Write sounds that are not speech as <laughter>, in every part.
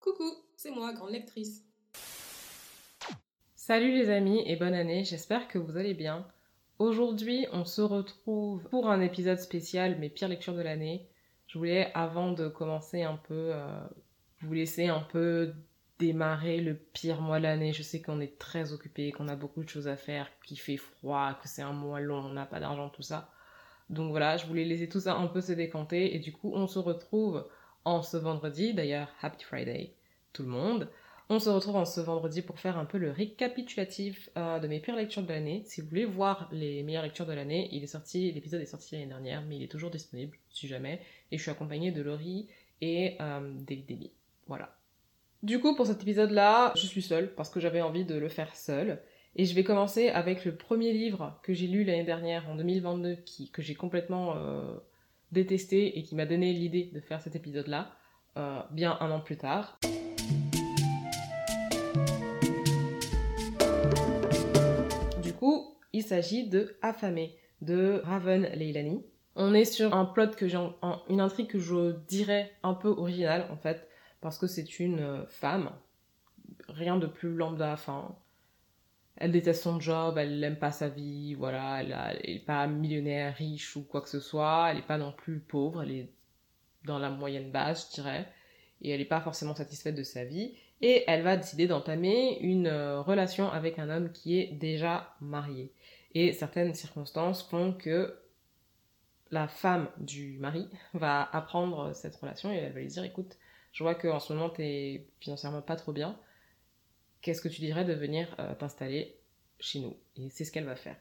Coucou, c'est moi, grande lectrice. Salut les amis et bonne année, j'espère que vous allez bien. Aujourd'hui, on se retrouve pour un épisode spécial, mes pires lectures de l'année. Je voulais, avant de commencer un peu, euh, vous laisser un peu démarrer le pire mois de l'année. Je sais qu'on est très occupé, qu'on a beaucoup de choses à faire, qu'il fait froid, que c'est un mois long, on n'a pas d'argent, tout ça. Donc voilà, je voulais laisser tout ça un peu se décanter et du coup, on se retrouve en ce vendredi. D'ailleurs, Happy Friday, tout le monde. On se retrouve en ce vendredi pour faire un peu le récapitulatif euh, de mes pires lectures de l'année. Si vous voulez voir les meilleures lectures de l'année, il est sorti, l'épisode est sorti l'année dernière, mais il est toujours disponible, si jamais. Et je suis accompagnée de Laurie et euh, David Voilà. Du coup, pour cet épisode-là, je suis seule parce que j'avais envie de le faire seule. Et je vais commencer avec le premier livre que j'ai lu l'année dernière, en 2022, qui, que j'ai complètement euh, détesté et qui m'a donné l'idée de faire cet épisode-là, euh, bien un an plus tard. Du coup, il s'agit de Affamé de Raven Leilani. On est sur un plot que j'ai, une intrigue que je dirais un peu originale en fait, parce que c'est une euh, femme, rien de plus lambda, enfin, elle déteste son job, elle n'aime pas sa vie, voilà, elle, n'est pas millionnaire, riche ou quoi que ce soit, elle n'est pas non plus pauvre, elle est dans la moyenne basse, je dirais, et elle n'est pas forcément satisfaite de sa vie, et elle va décider d'entamer une euh, relation avec un homme qui est déjà marié. Et certaines circonstances font que la femme du mari <laughs> va apprendre cette relation et elle va lui dire écoute, je vois qu'en ce moment t'es financièrement pas trop bien, qu'est-ce que tu dirais de venir euh, t'installer chez nous Et c'est ce qu'elle va faire.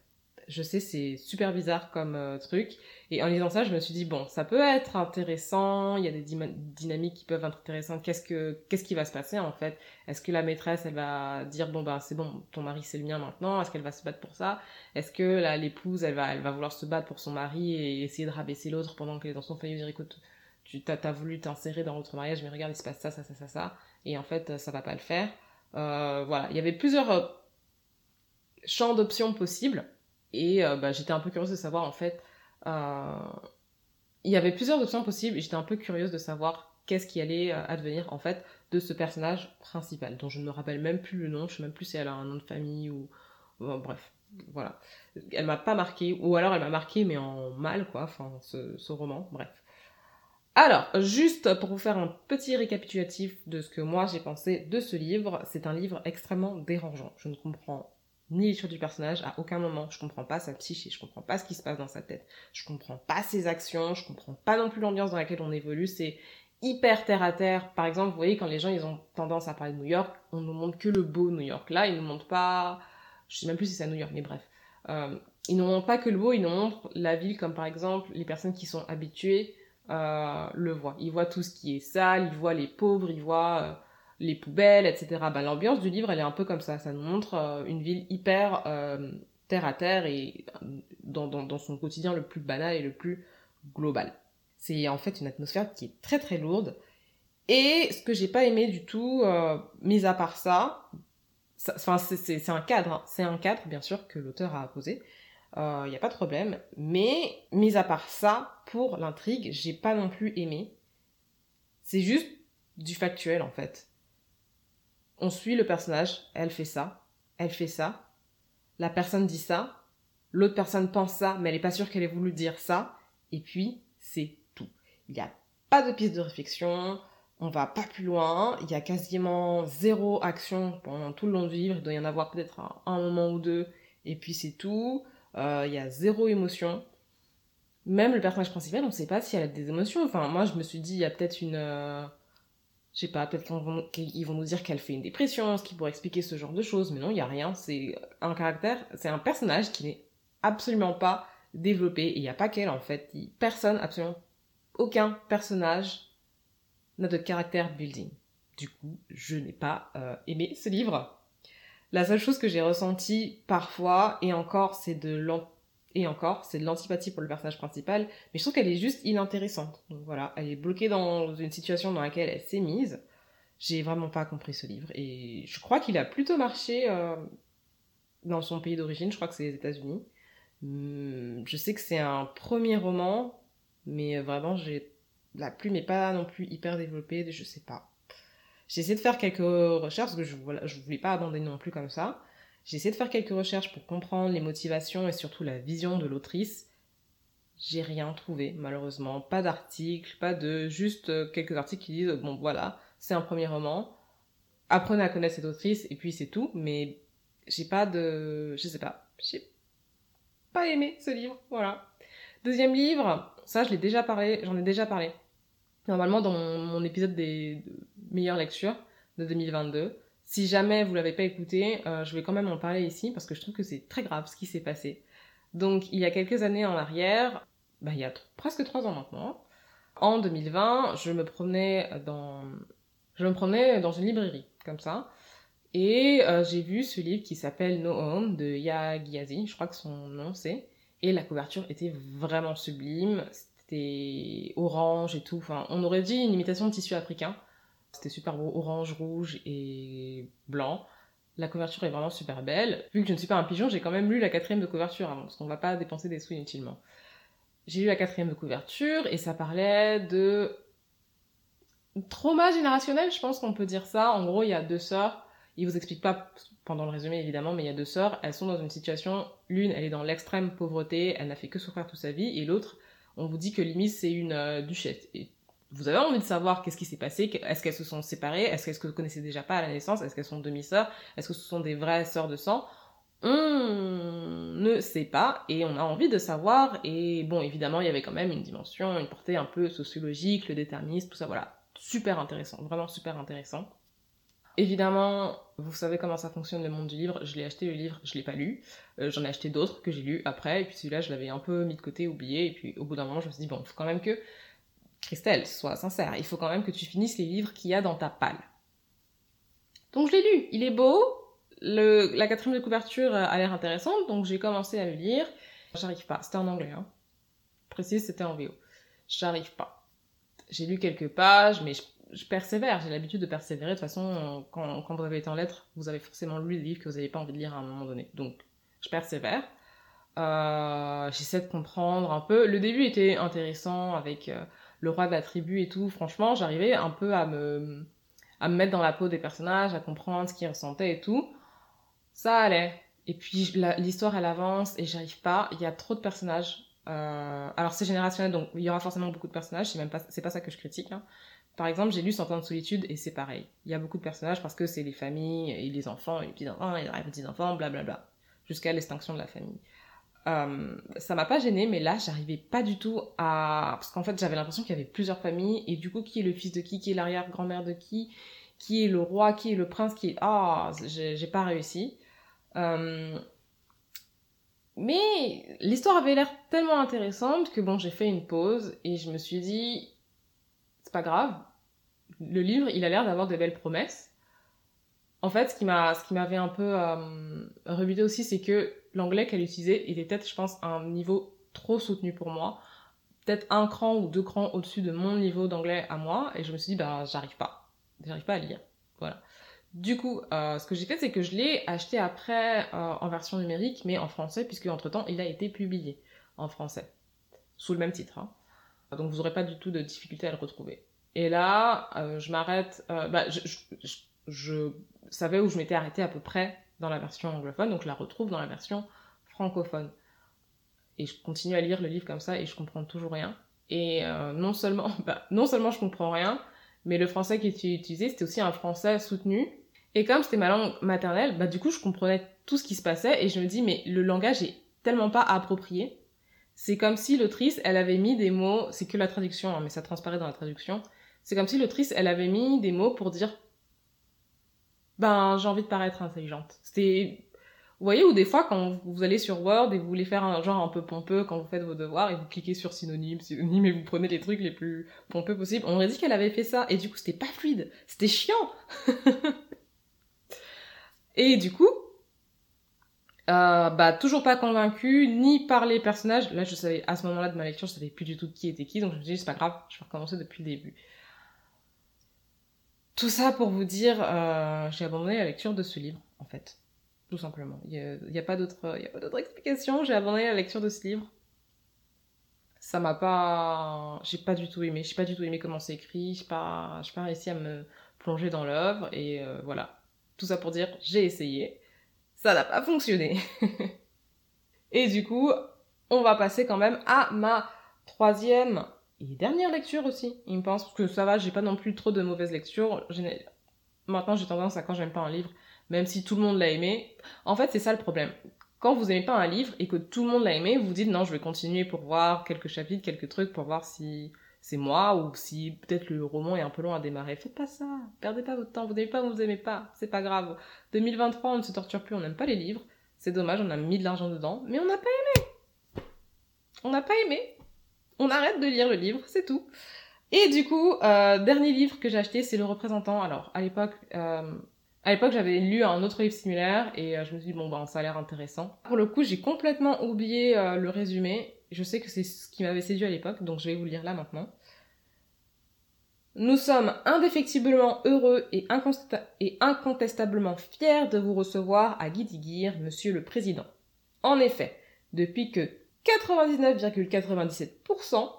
Je sais, c'est super bizarre comme euh, truc. Et en lisant ça, je me suis dit, bon, ça peut être intéressant, il y a des dynamiques qui peuvent être intéressantes. Qu'est-ce, que, qu'est-ce qui va se passer en fait? Est-ce que la maîtresse, elle va dire, bon, ben c'est bon, ton mari c'est le mien maintenant Est-ce qu'elle va se battre pour ça? Est-ce que l'épouse, elle va, elle va vouloir se battre pour son mari et essayer de rabaisser l'autre pendant qu'elle est dans son foyer dire, écoute, tu t'as, as voulu t'insérer dans votre mariage, mais regarde, il se passe ça, ça, ça, ça, ça. Et en fait, ça va pas le faire. Euh, voilà, il y avait plusieurs euh, champs d'options possibles et euh, bah, j'étais un peu curieuse de savoir en fait. il y avait plusieurs options possibles et j'étais un peu curieuse de savoir qu'est-ce qui allait advenir en fait de ce personnage principal dont je ne me rappelle même plus le nom, je sais même plus si elle a un nom de famille ou bref, voilà. Elle m'a pas marqué ou alors elle m'a marqué mais en mal quoi, enfin ce, ce roman, bref. Alors, juste pour vous faire un petit récapitulatif de ce que moi j'ai pensé de ce livre, c'est un livre extrêmement dérangeant. Je ne comprends ni l'histoire du personnage à aucun moment, je comprends pas sa psyché, je comprends pas ce qui se passe dans sa tête, je comprends pas ses actions, je comprends pas non plus l'ambiance dans laquelle on évolue, c'est hyper terre à terre. Par exemple, vous voyez quand les gens ils ont tendance à parler de New York, on nous montre que le beau New York. Là, ils nous montrent pas, je sais même plus si c'est à New York, mais bref. Euh, ils nous montrent pas que le beau, ils nous montrent la ville comme par exemple les personnes qui sont habituées euh, le voit. Il voit tout ce qui est sale, il voit les pauvres, il voit euh, les poubelles, etc. Ben, L'ambiance du livre, elle est un peu comme ça. Ça nous montre euh, une ville hyper terre à terre et dans, son quotidien le plus banal et le plus global. C'est en fait une atmosphère qui est très très lourde. Et ce que j'ai pas aimé du tout, mis à part ça, c'est un cadre, hein. c'est un cadre bien sûr que l'auteur a posé, il euh, n'y a pas de problème. Mais, mis à part ça, pour l'intrigue, j'ai pas non plus aimé. C'est juste du factuel, en fait. On suit le personnage, elle fait ça, elle fait ça, la personne dit ça, l'autre personne pense ça, mais elle n'est pas sûre qu'elle ait voulu dire ça, et puis c'est tout. Il n'y a pas de piste de réflexion, on va pas plus loin, il y a quasiment zéro action pendant tout le long du livre, il doit y en avoir peut-être un moment ou deux, et puis c'est tout. Euh, il y a zéro émotion. Même le personnage principal, on ne sait pas si elle a des émotions. Enfin, moi, je me suis dit, il y a peut-être une. Euh, je sais pas, peut-être qu'ils vont, nous dire qu'elle fait une dépression, ce qui pourrait expliquer ce genre de choses. Mais non, il n'y a rien. C'est un caractère, c'est un personnage qui n'est absolument pas développé. Et il n'y a pas qu'elle, en fait. Personne, absolument aucun personnage n'a de caractère building. Du coup, je n'ai pas euh, aimé ce livre. La seule chose que j'ai ressentie parfois, et encore, c'est de et encore, c'est de l'antipathie pour le personnage principal, mais je trouve qu'elle est juste inintéressante. Donc voilà, elle est bloquée dans une situation dans laquelle elle s'est mise. J'ai vraiment pas compris ce livre, et je crois qu'il a plutôt marché euh, dans son pays d'origine, je crois que c'est les États-Unis. Hum, je sais que c'est un premier roman, mais vraiment, la plume n'est pas non plus hyper développée, je sais pas. J'ai essayé de faire quelques recherches, parce que je ne voulais pas abandonner non plus comme ça. J'ai essayé de faire quelques recherches pour comprendre les motivations et surtout la vision de l'autrice. J'ai rien trouvé, malheureusement. Pas d'articles, pas de... Juste euh, quelques articles qui disent, bon voilà, c'est un premier roman. Apprenez à connaître cette autrice et puis c'est tout. Mais j'ai pas de... Je sais pas. J'ai pas aimé ce livre, voilà. Deuxième livre, ça je l'ai déjà parlé, j'en ai déjà parlé. Normalement dans mon, épisode des meilleures lectures de 2022. Si jamais vous l'avez pas écouté, euh, je vais quand même en parler ici parce que je trouve que c'est très grave ce qui s'est passé. Donc il y a quelques années en arrière, bah, il y a presque trois ans maintenant, en 2020, je me promenais dans, je me promenais dans une librairie comme ça. Et euh, j'ai vu ce livre qui s'appelle No Home de Ya Gyazi, je crois que son nom c'est. Et la couverture était vraiment sublime, c'était orange et tout. Enfin, on aurait dit une imitation de tissu africain. C'était super beau, orange, rouge et blanc. La couverture est vraiment super belle. Vu que je ne suis pas un pigeon, j'ai quand même lu la quatrième de couverture avant, parce qu'on va pas dépenser des sous inutilement. J'ai lu la quatrième de couverture et ça parlait de trauma générationnel, je pense qu'on peut dire ça. En gros, il y a deux sœurs. Il vous explique pas pendant le résumé évidemment, mais il y a deux sœurs. Elles sont dans une situation. L'une, elle est dans l'extrême pauvreté, elle n'a fait que souffrir toute sa vie, et l'autre, on vous dit que limite c'est une euh, duchesse. Vous avez envie de savoir qu'est-ce qui s'est passé, est-ce qu'elles se sont séparées, est-ce qu'elles se connaissaient déjà pas à la naissance, est-ce qu'elles sont demi-sœurs, est-ce que ce sont des vraies sœurs de sang? On ne sait pas et on a envie de savoir et bon évidemment il y avait quand même une dimension, une portée un peu sociologique, le déterminisme, tout ça voilà, super intéressant, vraiment super intéressant. Évidemment, vous savez comment ça fonctionne le monde du livre. Je l'ai acheté le livre, je l'ai pas lu. Euh, j'en ai acheté d'autres que j'ai lus après, et puis celui-là, je l'avais un peu mis de côté, oublié. Et puis au bout d'un moment, je me suis dit bon, faut quand même que Christelle sois sincère. Il faut quand même que tu finisses les livres qu'il y a dans ta palle. Donc je l'ai lu. Il est beau. Le, la quatrième de couverture a l'air intéressante, donc j'ai commencé à le lire. J'arrive pas. C'était en anglais. Hein. Précise, c'était en VO. J'arrive pas. J'ai lu quelques pages, mais je persévère, j'ai l'habitude de persévérer. De toute façon, quand, vous avez été en lettres, vous avez forcément lu des livres que vous n'avez pas envie de lire à un moment donné. Donc, je persévère. Euh, J'essaie de comprendre un peu. Le début était intéressant avec euh, le roi de la tribu et tout. Franchement, j'arrivais un peu à me, à me mettre dans la peau des personnages, à comprendre ce qu'ils ressentaient et tout. Ça allait. Et puis, l'histoire, elle avance et j'arrive pas. Il y a trop de personnages. Euh, alors, c'est générationnel, donc il y aura forcément beaucoup de personnages. C'est même pas, c'est pas ça que je critique. Hein. Par exemple, j'ai lu Cent ans de solitude et c'est pareil. Il y a beaucoup de personnages parce que c'est les familles et les enfants et les petits-enfants et les petits-enfants, blablabla. Jusqu'à l'extinction de la famille. Euh, ça m'a pas gêné, mais là, j'arrivais pas du tout à. Parce qu'en fait, j'avais l'impression qu'il y avait plusieurs familles et du coup, qui est le fils de qui, qui est l'arrière-grand-mère de qui, qui est le roi, qui est le prince, qui est. Ah, j'ai pas réussi. Euh, mais l'histoire avait l'air tellement intéressante que bon, j'ai fait une pause et je me suis dit, c'est pas grave, le livre, il a l'air d'avoir des belles promesses. En fait, ce qui m'avait un peu euh, rebuté aussi, c'est que l'anglais qu'elle utilisait était peut-être, je pense, un niveau trop soutenu pour moi. Peut-être un cran ou deux crans au-dessus de mon niveau d'anglais à moi. Et je me suis dit, bah, j'arrive pas. J'arrive pas à lire. Voilà. Du coup, euh, ce que j'ai fait, c'est que je l'ai acheté après euh, en version numérique, mais en français, puisque entre-temps, il a été publié en français. Sous le même titre. Hein. Donc vous n'aurez pas du tout de difficulté à le retrouver. Et là, je m'arrête. Bah, savais où je m'étais arrêtée à peu près dans la version anglophone, donc je la retrouve dans la version francophone. Et je continue à lire le livre comme ça et je comprends toujours rien. Et euh, non seulement, <laughs> bah, non seulement je comprends rien, mais le français qui était utilisé, c'était aussi un français soutenu. Et comme c'était ma langue maternelle, bah du coup je comprenais tout ce qui se passait et je me dis mais le langage est tellement pas approprié. C'est comme si l'autrice, elle avait mis des mots, c'est que la traduction, hein, mais ça transparaît dans la traduction, c'est comme si l'autrice, elle avait mis des mots pour dire ben j'ai envie de paraître intelligente. C'était vous voyez ou des fois quand vous allez sur Word et vous voulez faire un genre un peu pompeux quand vous faites vos devoirs et vous cliquez sur synonyme, synonyme et vous prenez les trucs les plus pompeux possibles. On aurait dit qu'elle avait fait ça et du coup c'était pas fluide, c'était chiant. <laughs> et du coup, euh, bah toujours pas convaincu ni par les personnages. Là je savais à ce moment-là de ma lecture je savais plus du tout qui était qui donc je me suis dit c'est pas grave, je vais recommencer depuis le début. Tout ça pour vous dire, euh, j'ai abandonné la lecture de ce livre, en fait. Tout simplement. Il n'y a, a, pas d'autre explication. J'ai abandonné la lecture de ce livre. Ça m'a pas... J'ai pas du tout aimé. J'ai pas du tout aimé comment c'est écrit. J'ai pas, pas réussi à me replonger dans l'œuvre et euh, voilà. Tout ça pour dire, j'ai essayé. Ça n'a pas fonctionné. <laughs> et du coup, on va passer quand même à ma troisième et dernière lecture aussi. Il me pense que ça va, j'ai pas non plus trop de mauvaises lectures. Maintenant, j'ai tendance à quand j'aime pas un livre, même si tout le monde l'a aimé. En fait, c'est ça le problème. Quand vous aimez pas un livre et que tout le monde l'a aimé, vous vous dites non, je vais continuer pour voir quelques chapitres, quelques trucs, pour voir si c'est moi ou si peut-être le roman est un peu long à démarrer. Faites pas ça. Perdez pas votre temps. Vous n'aimez pas, vous aimez pas. C'est pas grave. 2023, on ne se torture plus, on n'aime pas les livres. C'est dommage, on a mis de l'argent dedans, mais on n'a pas aimé. On n'a pas aimé. On arrête de lire le livre, c'est tout. Et du coup, euh, dernier livre que j'ai acheté, c'est Le Représentant. Alors, à l'époque, euh, à l'époque, j'avais lu un autre livre similaire et euh, je me suis dit, bon, ben, ça a l'air intéressant. Pour le coup, j'ai complètement oublié le résumé. Je sais que c'est ce qui m'avait séduit à l'époque, donc je vais vous lire là maintenant. Nous sommes indéfectiblement heureux et, et incontestablement fiers de vous recevoir à Guidigir, monsieur le président. En effet, depuis que 99,97%,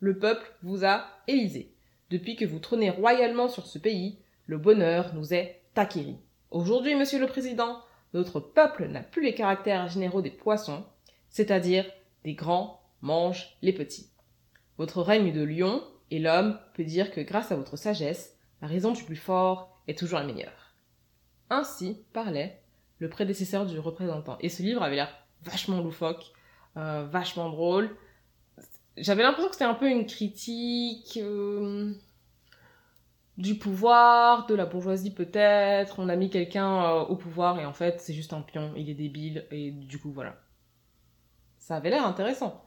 le peuple vous a élisé. Depuis que vous trônez royalement sur ce pays, le bonheur nous est Takiri. Aujourd'hui, Monsieur le Président, notre peuple n'a plus les caractères généraux des poissons, c'est-à-dire des grands mangent les petits. Votre règne de lion, et l'homme peut dire que grâce à votre sagesse, la raison du plus fort est toujours la meilleure. Ainsi parlait le prédécesseur du représentant. Et ce livre avait l'air vachement loufoque, euh, vachement drôle. J'avais l'impression que c'était un peu une critique. Euh, du pouvoir, de la bourgeoisie peut-être, on a mis quelqu'un euh, au pouvoir et en fait c'est juste un pion, il est débile et du coup voilà. Ça avait l'air intéressant.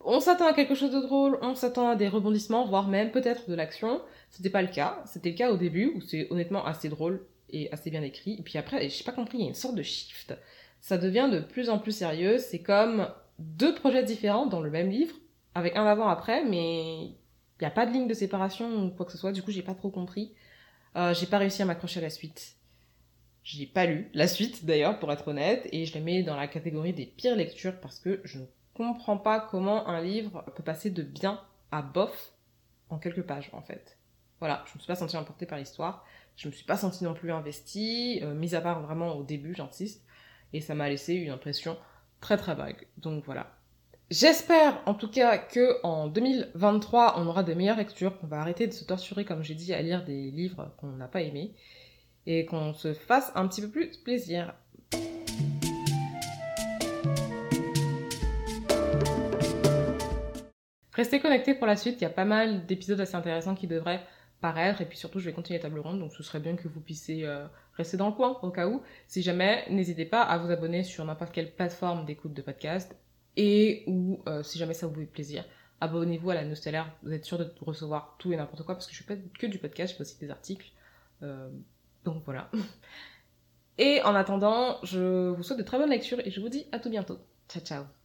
On s'attend à quelque chose de drôle, on s'attend à des rebondissements, voire même peut-être de l'action. C'était pas le cas, c'était le cas au début où c'est honnêtement assez drôle et assez bien écrit. Et puis après, j'ai pas compris, il y a une sorte de shift. Ça devient de plus en plus sérieux, c'est comme deux projets différents dans le même livre, avec un avant-après, mais il n'y a pas de ligne de séparation ou quoi que ce soit, du coup j'ai pas trop compris. Euh, j'ai pas réussi à m'accrocher à la suite. J'ai pas lu la suite d'ailleurs pour être honnête et je la mets dans la catégorie des pires lectures parce que je ne comprends pas comment un livre peut passer de bien à bof en quelques pages en fait. Voilà, je me suis pas sentie emportée par l'histoire, je me suis pas sentie non plus investie, euh, mis à part vraiment au début, j'insiste, et ça m'a laissé une impression très très vague. Donc voilà, J'espère en tout cas que en 2023 on aura de meilleures lectures, qu'on va arrêter de se torturer comme j'ai dit à lire des livres qu'on n'a pas aimés et qu'on se fasse un petit peu plus plaisir. Restez connectés pour la suite, il y a pas mal d'épisodes assez intéressants qui devraient paraître et puis surtout je vais continuer la table ronde donc ce serait bien que vous puissiez euh, rester dans le coin au cas où. Si jamais, n'hésitez pas à vous abonner sur n'importe quelle plateforme d'écoute de podcast et ou euh, si jamais ça vous fait plaisir, abonnez-vous à la Nostalaire, vous êtes sûr de recevoir tout et n'importe quoi parce que je fais pas que du podcast, je fais aussi des articles. Euh, donc voilà. <laughs> Et en attendant, je vous souhaite de très bonnes lectures et je vous dis à tout bientôt. Ciao ciao